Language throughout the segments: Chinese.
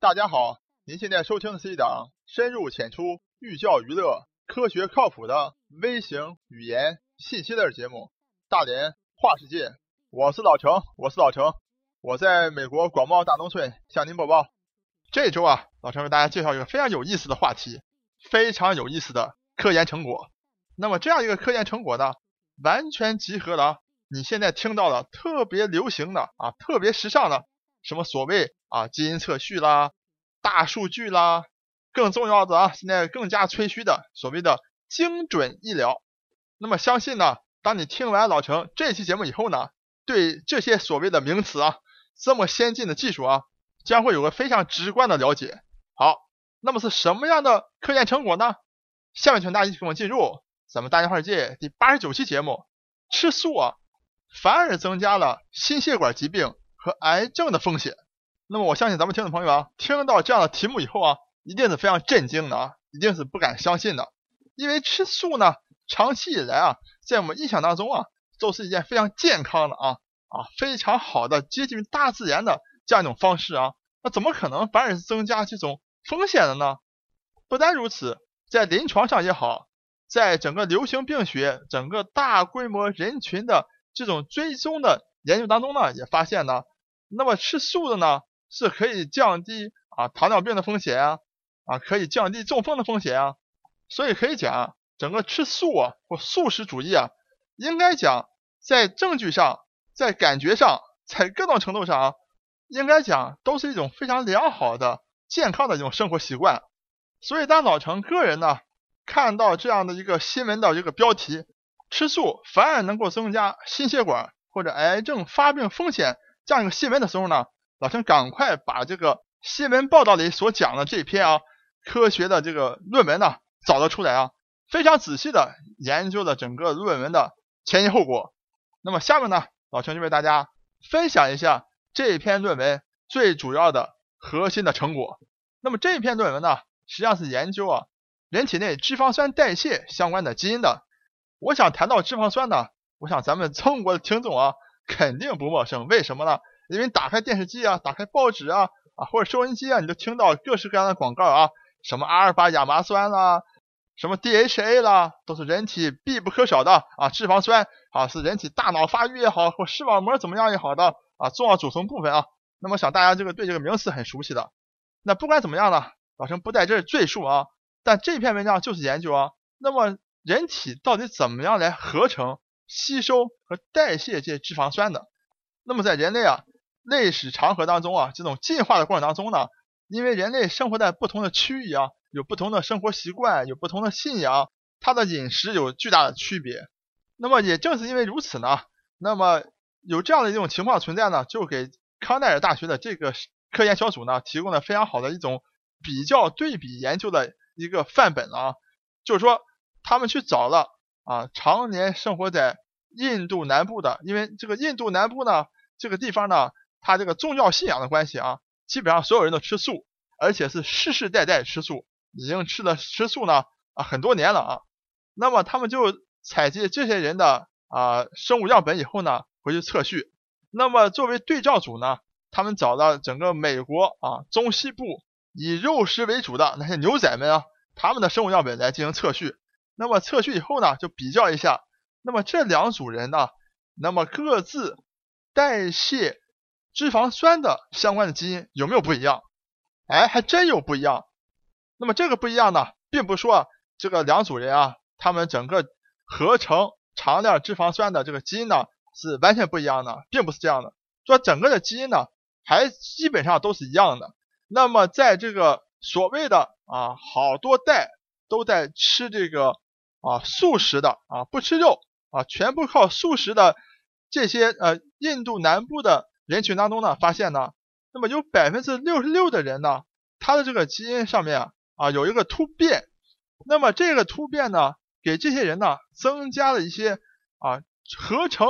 大家好，您现在收听的是一档深入浅出、寓教于乐、科学靠谱的微型语言信息类节目《大连话世界》。我是老程，我是老程，我在美国广袤大农村向您播报。这周啊，老程为大家介绍一个非常有意思的话题，非常有意思的科研成果。那么这样一个科研成果呢，完全集合了你现在听到的特别流行的啊，特别时尚的。什么所谓啊基因测序啦、大数据啦，更重要的啊，现在更加吹嘘的所谓的精准医疗。那么相信呢，当你听完老陈这期节目以后呢，对这些所谓的名词啊，这么先进的技术啊，将会有个非常直观的了解。好，那么是什么样的科研成果呢？下面请大家一起跟我进入咱们大家世界第八十九期节目：吃素啊，反而增加了心血管疾病。和癌症的风险，那么我相信咱们听众朋友啊，听到这样的题目以后啊，一定是非常震惊的啊，一定是不敢相信的，因为吃素呢，长期以来啊，在我们印象当中啊，都是一件非常健康的啊啊非常好的接近大自然的这样一种方式啊，那怎么可能反而是增加这种风险的呢？不单如此，在临床上也好，在整个流行病学、整个大规模人群的这种追踪的研究当中呢，也发现呢。那么吃素的呢，是可以降低啊糖尿病的风险啊，啊可以降低中风的风险啊，所以可以讲，整个吃素啊或素食主义啊，应该讲在证据上、在感觉上、在各种程度上啊，应该讲都是一种非常良好的、健康的一种生活习惯。所以当老陈个人呢看到这样的一个新闻的一个标题，吃素反而能够增加心血管或者癌症发病风险。这样一个新闻的时候呢，老陈赶快把这个新闻报道里所讲的这篇啊科学的这个论文呢找了出来啊，非常仔细的研究了整个论文的前因后果。那么下面呢，老陈就为大家分享一下这篇论文最主要的核心的成果。那么这篇论文呢，实际上是研究啊人体内脂肪酸代谢相关的基因的。我想谈到脂肪酸呢，我想咱们中国的听众啊。肯定不陌生，为什么呢？因为打开电视机啊，打开报纸啊，啊或者收音机啊，你都听到各式各样的广告啊，什么阿尔法亚麻酸啦，什么 DHA 啦，都是人体必不可少的啊脂肪酸啊，是人体大脑发育也好，或视网膜怎么样也好的啊重要组成部分啊。那么想大家这个对这个名词很熟悉的，那不管怎么样呢，老陈不在这儿赘述啊，但这篇文章就是研究啊，那么人体到底怎么样来合成？吸收和代谢这些脂肪酸的，那么在人类啊历史长河当中啊，这种进化的过程当中呢，因为人类生活在不同的区域啊，有不同的生活习惯，有不同的信仰，它的饮食有巨大的区别。那么也正是因为如此呢，那么有这样的一种情况存在呢，就给康奈尔大学的这个科研小组呢提供了非常好的一种比较对比研究的一个范本了啊，就是说他们去找了。啊，常年生活在印度南部的，因为这个印度南部呢，这个地方呢，它这个宗教信仰的关系啊，基本上所有人都吃素，而且是世世代代吃素，已经吃了吃素呢啊很多年了啊。那么他们就采集这些人的啊生物样本以后呢，回去测序。那么作为对照组呢，他们找到整个美国啊中西部以肉食为主的那些牛仔们啊，他们的生物样本来进行测序。那么测序以后呢，就比较一下，那么这两组人呢，那么各自代谢脂肪酸的相关的基因有没有不一样？哎，还真有不一样。那么这个不一样呢，并不是说这个两组人啊，他们整个合成长链脂肪酸的这个基因呢是完全不一样的，并不是这样的。说整个的基因呢，还基本上都是一样的。那么在这个所谓的啊，好多代都在吃这个。啊，素食的啊，不吃肉啊，全部靠素食的这些呃，印度南部的人群当中呢，发现呢，那么有百分之六十六的人呢，他的这个基因上面啊有一个突变，那么这个突变呢，给这些人呢增加了一些啊合成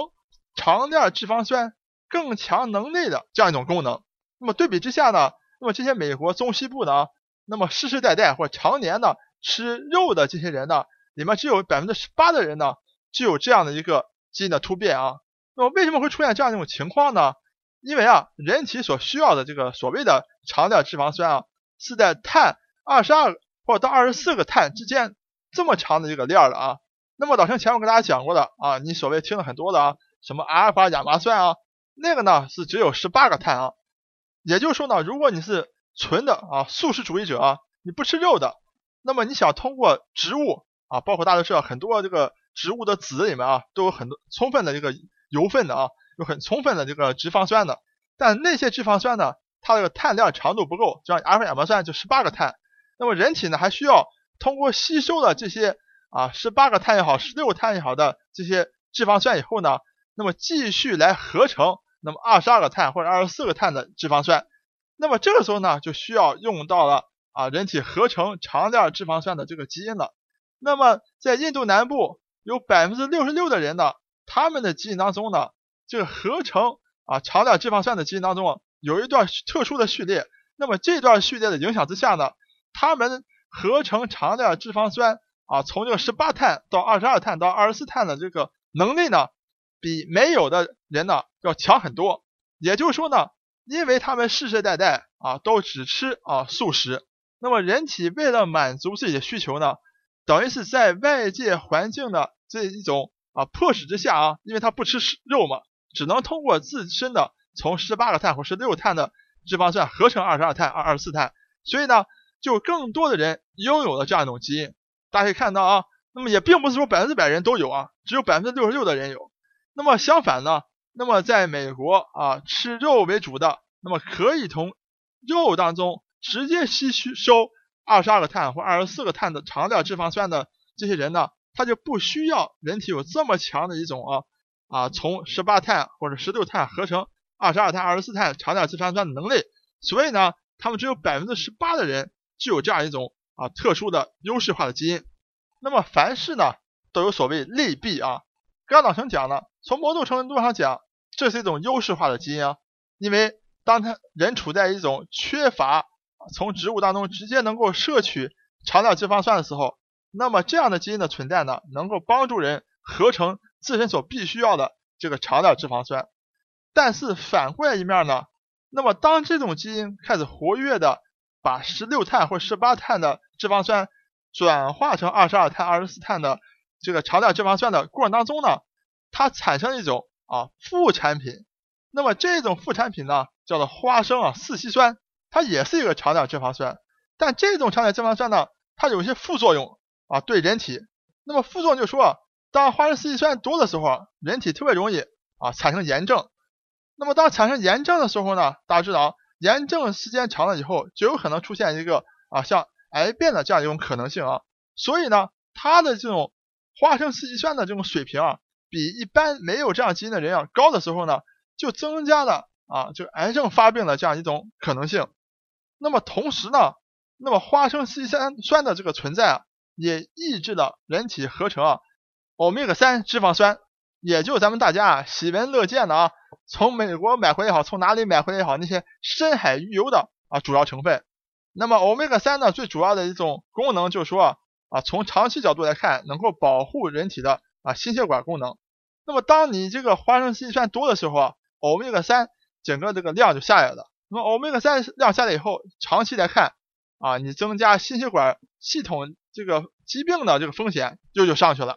长链脂肪酸更强能力的这样一种功能。那么对比之下呢，那么这些美国中西部的，那么世世代代或常年呢吃肉的这些人呢？里面只有百分之十八的人呢，就有这样的一个基因的突变啊。那么为什么会出现这样一种情况呢？因为啊，人体所需要的这个所谓的长链脂肪酸啊，是在碳二十二或者到二十四个碳之间这么长的一个链儿的啊。那么老陈前面跟大家讲过的啊，你所谓听了很多的啊，什么阿尔法亚麻酸啊，那个呢是只有十八个碳啊。也就是说呢，如果你是纯的啊素食主义者啊，你不吃肉的，那么你想通过植物啊，包括大家知道很多这个植物的籽里面啊，都有很多充分的这个油分的啊，有很充分的这个脂肪酸的。但那些脂肪酸呢，它这个碳链长度不够，就像阿尔法亚麻酸就十八个碳。那么人体呢，还需要通过吸收了这些啊十八个碳也好，十六个碳也好的这些脂肪酸以后呢，那么继续来合成那么二十二个碳或者二十四个碳的脂肪酸。那么这个时候呢，就需要用到了啊，人体合成长链脂肪酸的这个基因了。那么在印度南部有百分之六十六的人呢，他们的基因当中呢，这个合成啊长链脂肪酸的基因当中啊有一段特殊的序列。那么这段序列的影响之下呢，他们合成长链脂肪酸啊，从这个十八碳到二十二碳到二十四碳的这个能力呢，比没有的人呢要强很多。也就是说呢。因为他们世世代代啊都只吃啊素食，那么人体为了满足自己的需求呢，等于是在外界环境的这一种啊迫使之下啊，因为他不吃肉嘛，只能通过自身的从十八个碳或十六碳的脂肪酸合成二十二碳、二二十四碳，所以呢，就更多的人拥有了这样一种基因。大家可以看到啊，那么也并不是说百分之百人都有啊，只有百分之六十六的人有。那么相反呢？那么在美国啊，吃肉为主的，那么可以从肉当中直接吸收二十二个碳或二十四个碳的长链脂肪酸的这些人呢，他就不需要人体有这么强的一种啊啊从十八碳或者十六碳合成二十二碳、二十四碳长链脂肪酸的能力，所以呢，他们只有百分之十八的人具有这样一种啊特殊的优势化的基因。那么凡事呢都有所谓利弊啊，刚老陈讲了，从某种程度上讲。这是一种优势化的基因啊，因为当他人处在一种缺乏从植物当中直接能够摄取长链脂肪酸的时候，那么这样的基因的存在呢，能够帮助人合成自身所必须要的这个长链脂肪酸。但是反过来一面呢，那么当这种基因开始活跃的把十六碳或十八碳的脂肪酸转化成二十二碳、二十四碳的这个长链脂肪酸的过程当中呢，它产生一种。啊，副产品，那么这种副产品呢，叫做花生啊四烯酸，它也是一个长链脂肪酸，但这种长链脂肪酸呢，它有一些副作用啊，对人体，那么副作用就说，当花生四烯酸多的时候，人体特别容易啊产生炎症，那么当产生炎症的时候呢，大家知道，炎症时间长了以后，就有可能出现一个啊像癌变的这样一种可能性啊，所以呢，它的这种花生四烯酸的这种水平啊。比一般没有这样基因的人要高的时候呢，就增加了啊，就癌症发病的这样一种可能性。那么同时呢，那么花生烯酸的这个存在啊，也抑制了人体合成啊欧米伽三脂肪酸，也就咱们大家啊喜闻乐见的啊，从美国买回来也好，从哪里买回来也好，那些深海鱼油的啊主要成分。那么欧米伽三呢，最主要的一种功能就是说啊，从长期角度来看，能够保护人体的。啊，心血管功能。那么，当你这个花生烯酸多的时候啊，欧米伽三整个这个量就下来了。那么，欧米伽三量下来以后，长期来看啊，你增加心血管系统这个疾病的这个风险就就上去了。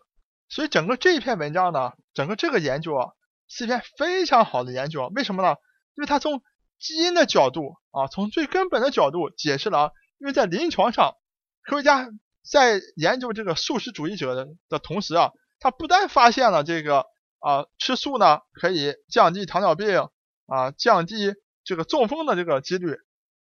所以，整个这一篇文章呢，整个这个研究啊，是一篇非常好的研究。为什么呢？因为它从基因的角度啊，从最根本的角度解释了，因为在临床上，科学家在研究这个素食主义者的的同时啊。他不但发现了这个啊吃素呢可以降低糖尿病啊降低这个中风的这个几率，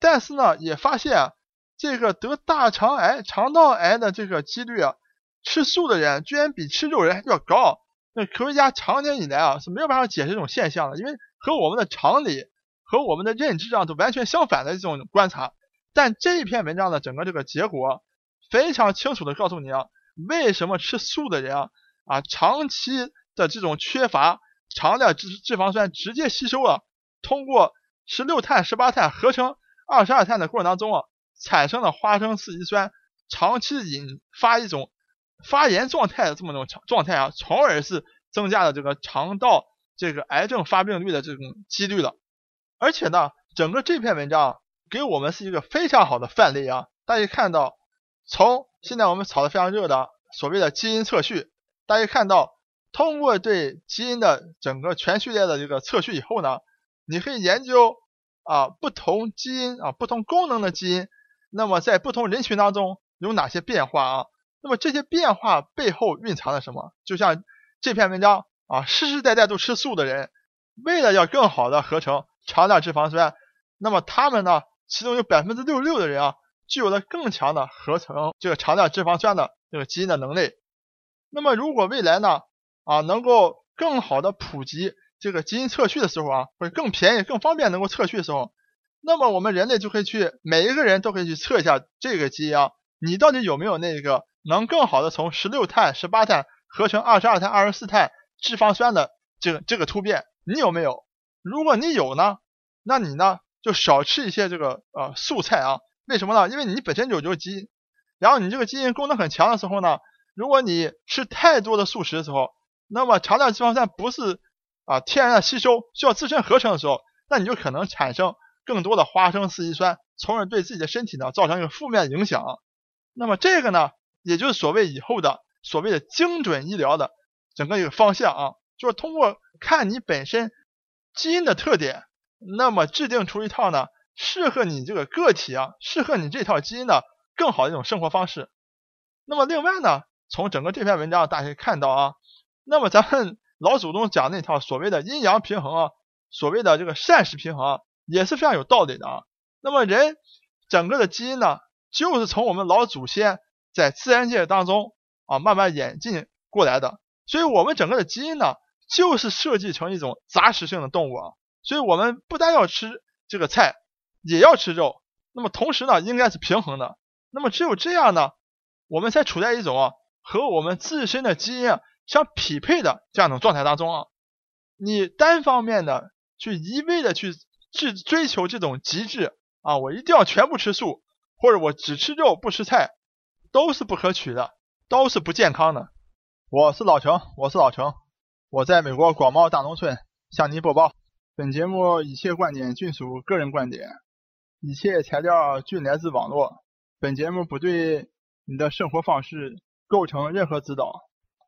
但是呢也发现啊这个得大肠癌、肠道癌的这个几率啊，吃素的人居然比吃肉人还要高。那科学家长年以来啊是没有办法解释这种现象的，因为和我们的常理和我们的认知上都完全相反的这种观察。但这一篇文章的整个这个结果非常清楚的告诉你啊，为什么吃素的人啊。啊，长期的这种缺乏长链脂脂肪酸直接吸收了，通过十六碳、十八碳合成二十二碳的过程当中啊，产生了花生四烯酸，长期引发一种发炎状态的这么种状态啊，从而是增加了这个肠道这个癌症发病率的这种几率了。而且呢，整个这篇文章给我们是一个非常好的范例啊。大家看到，从现在我们炒的非常热的所谓的基因测序，大家看到，通过对基因的整个全序列的这个测序以后呢，你可以研究啊不同基因啊不同功能的基因，那么在不同人群当中有哪些变化啊？那么这些变化背后蕴藏了什么？就像这篇文章啊，世世代代都吃素的人，为了要更好的合成长链脂肪酸，那么他们呢，其中有百分之六十六的人啊，具有了更强的合成这个长链脂肪酸的这个基因的能力。那么如果未来呢，啊，能够更好的普及这个基因测序的时候啊，会更便宜、更方便能够测序的时候，那么我们人类就可以去每一个人都可以去测一下这个基因啊，你到底有没有那个能更好的从十六碳、十八碳合成二十二碳、二十四碳脂肪酸的这个这个突变，你有没有？如果你有呢，那你呢就少吃一些这个呃素菜啊，为什么呢？因为你本身就有这个基因，然后你这个基因功能很强的时候呢，如果你吃太多的素食的时候，那么长链脂肪酸不是啊天然的吸收，需要自身合成的时候，那你就可能产生更多的花生四烯酸，从而对自己的身体呢造成一个负面影响。那么这个呢，也就是所谓以后的所谓的精准医疗的整个一个方向啊，就是通过看你本身基因的特点，那么制定出一套呢适合你这个个体啊，适合你这套基因的更好的一种生活方式。那么另外呢，从整个这篇文章大家可以看到啊。那么咱们老祖宗讲那套所谓的阴阳平衡啊，所谓的这个膳食平衡啊，也是非常有道理的啊。那么人整个的基因呢，就是从我们老祖先在自然界当中啊慢慢演进过来的。所以，我们整个的基因呢，就是设计成一种杂食性的动物啊。所以我们不但要吃这个菜，也要吃肉。那么同时呢，应该是平衡的。那么只有这样呢，我们才处在一种啊和我们自身的基因。相匹配的这样一种状态当中啊，你单方面的去一味的去去追求这种极致啊，我一定要全部吃素，或者我只吃肉不吃菜，都是不可取的，都是不健康的。我是老程，我是老程，我在美国广袤大农村向您播报。本节目一切观点均属个人观点，一切材料均来自网络。本节目不对你的生活方式构成任何指导。